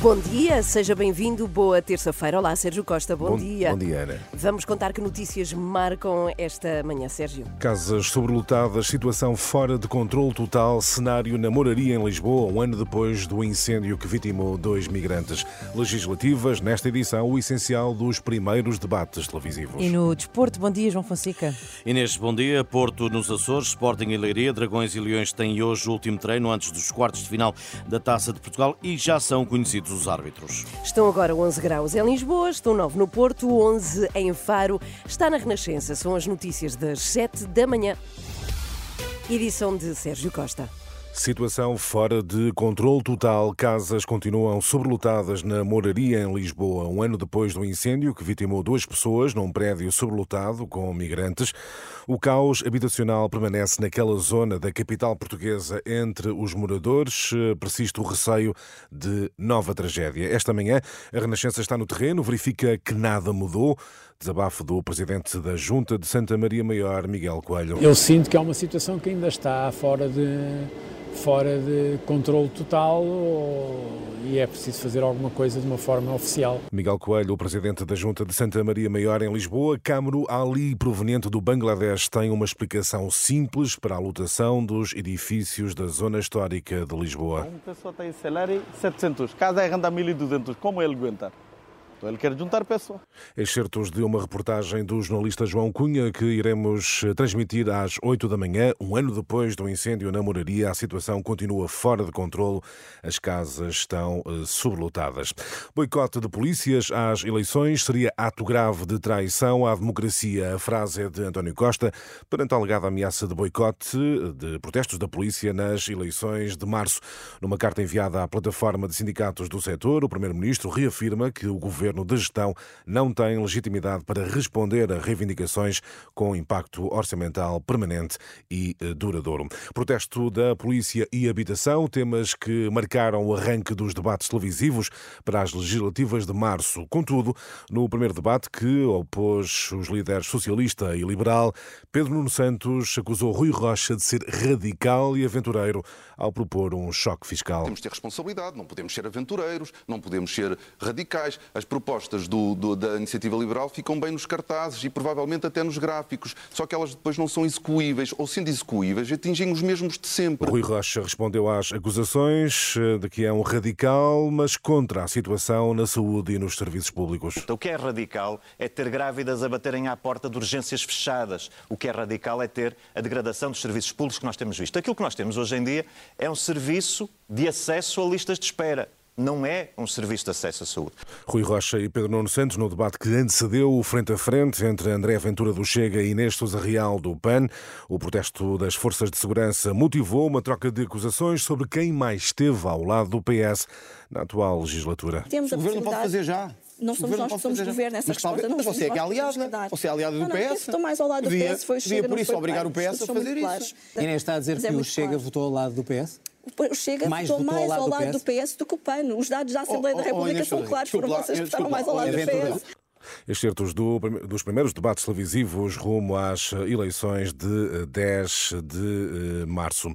Bom dia, seja bem-vindo. Boa terça-feira. Olá, Sérgio Costa. Bom, Bom- dia. bom dia, Ana. Vamos contar que notícias marcam esta manhã, Sérgio. Casas sobrelotadas, situação fora de controle total, cenário na moraria em Lisboa, um ano depois do incêndio que vitimou dois migrantes. Legislativas, nesta edição, o essencial dos primeiros debates televisivos. E no desporto, bom dia, João Fonseca. Inês, bom dia. Porto nos Açores, Sporting e Leiria, Dragões e Leões têm hoje o último treino antes dos quartos de final da Taça de Portugal e já são conhecidos os árbitros. Estão agora 11 graus em Lisboa, estão 9 no Porto, 11 em Faro. Está na Renascença. São as notícias das 7 da manhã. Edição de Sérgio Costa. Situação fora de controle total. Casas continuam sobrelotadas na moraria em Lisboa, um ano depois do incêndio que vitimou duas pessoas num prédio sobrelotado com migrantes. O caos habitacional permanece naquela zona da capital portuguesa entre os moradores. Persiste o receio de nova tragédia. Esta manhã, a Renascença está no terreno, verifica que nada mudou. Desabafo do presidente da Junta de Santa Maria Maior, Miguel Coelho. Eu sinto que é uma situação que ainda está fora de, fora de controle total ou- e é preciso fazer alguma coisa de uma forma oficial. Miguel Coelho, o presidente da Junta de Santa Maria Maior em Lisboa, Câmaro Ali, proveniente do Bangladesh, tem uma explicação simples para a lotação dos edifícios da zona histórica de Lisboa. Uma pessoa tem salário 700, casa arrenda 1200, como ele aguentar? Então ele quer juntar pessoa. Excertos de uma reportagem do jornalista João Cunha que iremos transmitir às 8 da manhã. Um ano depois do incêndio na moraria, a situação continua fora de controle. As casas estão eh, sobrelotadas. Boicote de polícias às eleições seria ato grave de traição à democracia. A frase é de António Costa perante a alegada ameaça de boicote eh, de protestos da polícia nas eleições de março. Numa carta enviada à plataforma de sindicatos do setor, o primeiro-ministro reafirma que o governo de gestão não tem legitimidade para responder a reivindicações com impacto orçamental permanente e eh, duradouro. Protesto da polícia e habitação, temas que marcaram o arranque dos debates televisivos para as legislativas de março. Contudo, no primeiro debate que opôs os líderes socialista e liberal, Pedro Nuno Santos acusou Rui Rocha de ser radical e aventureiro ao propor um choque fiscal. Temos de ter responsabilidade, não podemos ser aventureiros, não podemos ser radicais. As propostas do- do- da iniciativa liberal ficam bem nos cartazes e provavelmente até nos gráficos, só que elas depois não são execuíveis, ou sendo execuíveis, atingem os mesmos de sempre. Rui Rocha respondeu às acusações eh, de que é um radical, mas contra a situação na saúde e nos serviços públicos. Então, o que é radical é ter grávidas a baterem à porta de urgências fechadas. O que é radical é ter a degradação dos serviços públicos que nós temos visto. Aquilo que nós temos hoje em dia é um serviço de acesso a listas de espera. Não é um serviço de acesso à saúde. Rui Rocha e Pedro Nuno Santos no debate que antecedeu o frente a frente entre André Ventura do Chega e Inês Sousa Real do PAN. O protesto das forças de segurança motivou uma troca de acusações sobre quem mais esteve ao lado do PS na atual legislatura. Temos O a governo pode fazer já. Não O somos governo nós que pode somos fazer já. governo, essa Mas resposta talvez- não mas você é que é que que dar. Você é aliada do Não, não, PS. Estou mais ao lado do Podia- PS, foi o podia, Chega, por não isso, obrigar o. PS a fazer isso. Inês está a dizer Mas é que o Chega claro. votou ao lado do PS? O Chega Mais votou votou ao mais lado ao do lado do PS? PS do que o PAN. Os dados da Assembleia Oh, da oh, República Inês são claros, lá, vocês que votaram desculpa mais ao lado do. PS. Excertos do, dos primeiros debates televisivos rumo às eleições de eh, 10 de eh, março.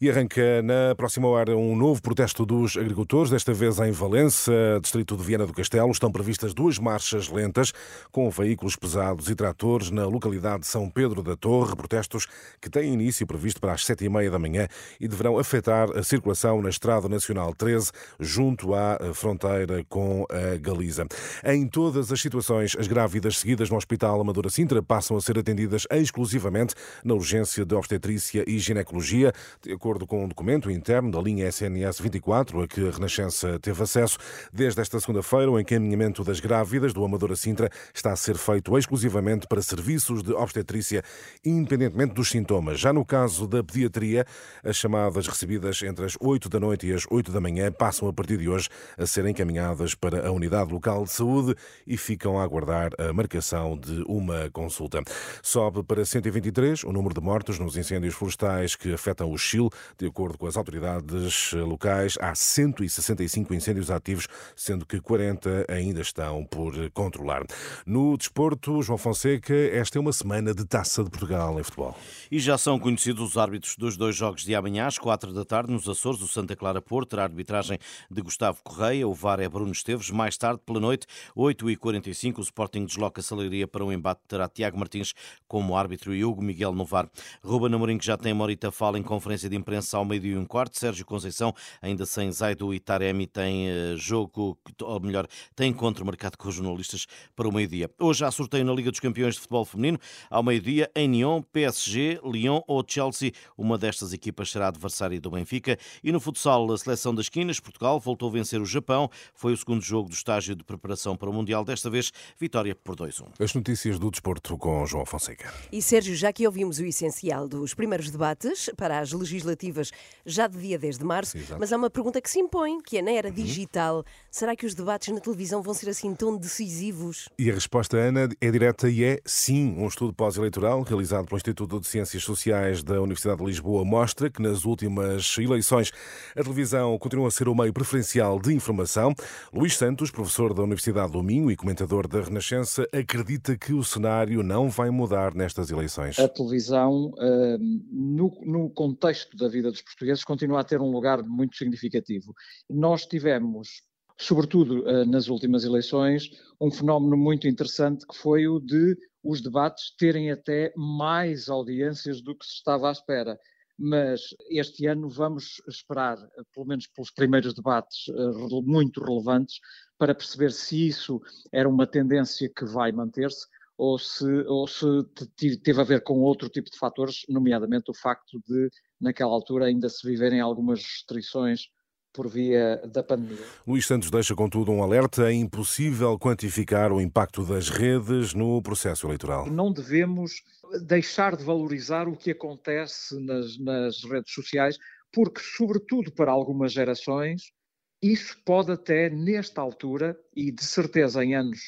E arranca na próxima hora um novo protesto dos agricultores, desta vez em Valença, distrito de Viana do Castelo. Estão previstas duas marchas lentas com veículos pesados e tratores na localidade de São Pedro da Torre. Protestos que têm início previsto para as sete e meia da manhã e deverão afetar a circulação na Estrada Nacional 13, junto à eh, fronteira com a Galiza. Em todas as situações, as grávidas seguidas no Hospital Amadora Sintra passam a ser atendidas exclusivamente na urgência de obstetrícia e ginecologia, de acordo com um documento interno da linha SNS 24, a que a Renascença teve acesso. Desde esta segunda-feira, o encaminhamento das grávidas do Amadora Sintra está a ser feito exclusivamente para serviços de obstetrícia, independentemente dos sintomas. Já no caso da pediatria, as chamadas recebidas entre as 8 da noite e as 8 da manhã passam a partir de hoje a ser encaminhadas para a unidade local de saúde e ficam a aguardar a marcação de uma consulta. Sobe para 123 o número de mortos nos incêndios florestais que afetam o Chile. De acordo com as autoridades locais, há 165 incêndios ativos, sendo que 40 ainda estão por controlar. No desporto, João Fonseca, esta é uma semana de taça de Portugal em futebol. E já são conhecidos os árbitros dos dois jogos de amanhã, às quatro da tarde, nos Açores. O Santa Clara Porto terá a arbitragem de Gustavo Correia, o VAR é Bruno Esteves. Mais tarde, pela noite, 8h45, o Sporting desloca a Salaria para o embate. Terá Tiago Martins como árbitro e Hugo Miguel no VAR. Ruben Amorim, que já tem Morita fala em conferência de imprensa ao meio-dia e um quarto. Sérgio Conceição, ainda sem Zaido e Taremi, tem eh, jogo, ou melhor, tem encontro marcado com os jornalistas para o meio-dia. Hoje há sorteio na Liga dos Campeões de Futebol Feminino. Ao meio-dia, em Nyon, PSG, Lyon ou Chelsea. Uma destas equipas será adversária do Benfica. E no futsal, a seleção das esquinas, Portugal, voltou a vencer o Japão. Foi o segundo jogo do estágio de preparação para o Mundial. Desta vez, vitória por 2-1. As notícias do desporto com João Fonseca. E Sérgio, já que ouvimos o essencial dos primeiros debates para as legislativas já de dia 10 de março, Exato. mas há uma pergunta que se impõe, que é na Uhum. era digital, será que os debates na televisão vão ser assim tão decisivos? E a resposta, Ana, é direta e é sim. Um estudo pós-eleitoral realizado pelo Instituto de Ciências Sociais da Universidade de Lisboa mostra que nas últimas eleições a televisão continua a ser o meio preferencial de informação. Luís Santos, professor da Universidade do Minho e comentador da Renascença, acredita que o cenário não vai mudar nestas eleições. A televisão, eh, no, contexto da vida dos portugueses, continua a ter um lugar muito significativo. Nós tivemos, sobretudo eh, nas últimas eleições, um fenómeno muito interessante que foi o de os debates terem até mais audiências do que se estava à espera. Mas este ano vamos esperar, pelo menos pelos primeiros debates eh, muito relevantes, para perceber se isso era uma tendência que vai manter-se ou se, ou se te- teve a ver com outro tipo de fatores, nomeadamente o facto de, naquela altura, ainda se viverem algumas restrições por via da pandemia. Luís Santos deixa, contudo, um alerta: é impossível quantificar o impacto das redes no processo eleitoral. Não devemos deixar de valorizar o que acontece nas, nas redes sociais, porque, sobretudo para algumas gerações, isso pode até, nesta altura, e de certeza em anos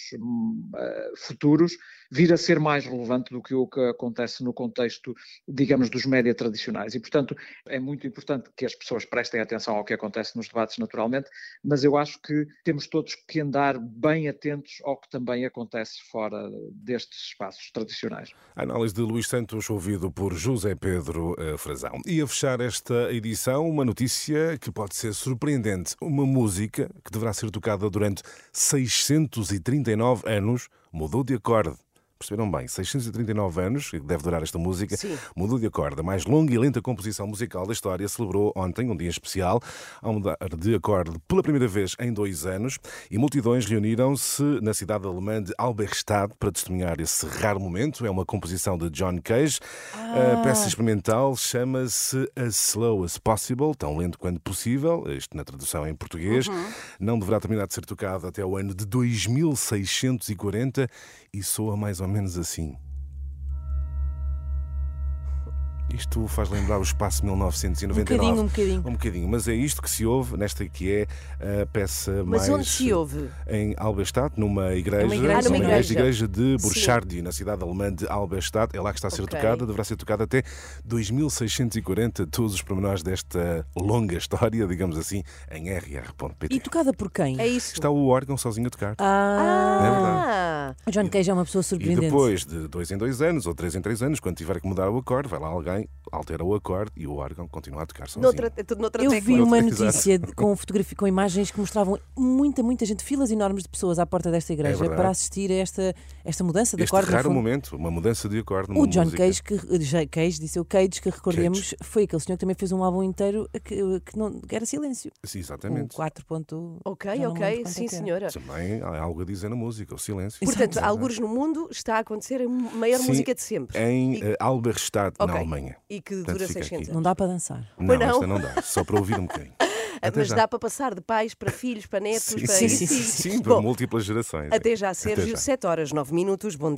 eh, futuros, vir a ser mais relevante do que o que acontece no contexto, digamos, dos média tradicionais. E, portanto, é muito importante que as pessoas prestem atenção ao que acontece nos debates, naturalmente, mas eu acho que temos todos que andar bem atentos ao que também acontece fora destes espaços tradicionais. A análise de Luís Santos, ouvido por José Pedro eh, Frazão. E a fechar esta edição, uma notícia que pode ser surpreendente. Uma música que deverá ser tocada durante 639 anos mudou de acorde. Perceberam bem? 639 anos, que deve durar esta música, Sim. mudou de acorde. A mais longa e lenta composição musical da história celebrou ontem um dia especial, ao mudar de acorde pela primeira vez em dois anos, e multidões reuniram-se na cidade alemã de Alberstadt para testemunhar esse raro momento. É uma composição de John Cage. A peça experimental chama-se As Slow as Possible, tão lento quanto possível, isto na tradução em português. Não deverá terminar de ser tocado até o ano de 2640 e soa mais ou menos assim. Isto faz lembrar o espaço 1999. Um bocadinho, um bocadinho. Um bocadinho, mas é isto que se ouve nesta que é a peça Mas mais. onde se ouve? Em Alberstadt, numa igreja, uma igreja. Ah, numa igreja. igreja de Burchardi, na cidade alemã de Alberstadt. É lá que está a ser Ok. tocada, deverá ser tocada até 2640. Todos os pormenores desta longa história, digamos assim, em rr.pt. E tocada por quem? É isso. Está o órgão sozinho a tocar. Ah, É verdade. O John Cage é uma pessoa E surpreendente. depois de dois em dois anos ou três em três anos, quando tiver que mudar o acorde, vai lá alguém, altera o acorde e o órgão continua a tocar sozinho. noutra, é tudo noutra Eu vi uma notícia com fotografia, com imagens que mostravam muita, muita gente, filas enormes de pessoas à porta desta igreja É para assistir a esta, esta mudança de Este acorde. raro momento, uma mudança de acorde O John música. Cage, que, Cage, disse eu Cage, que recordemos, foi aquele senhor que também fez um álbum inteiro que, que não, que era silêncio. Sim, Um exatamente. 4. ponto- Ok, ok, sim é senhora. Também há algo a dizer na música, o silêncio. Portanto, alguns no mundo está a acontecer a maior Sim, música de sempre. Em E- eh, Alberstadt, Ok. na Alemanha. E que Portanto, dura fica 600 aqui. anos. Não dá para dançar. Não, não. esta não dá, só para ouvir um bocadinho. Até Mas já. dá para passar de pais para filhos, para netos, Sim, para sim, isso. sim, sim, para Bom, múltiplas gerações. até já, Até Sérgio. já. 7 horas, 9 minutos. Bom dia.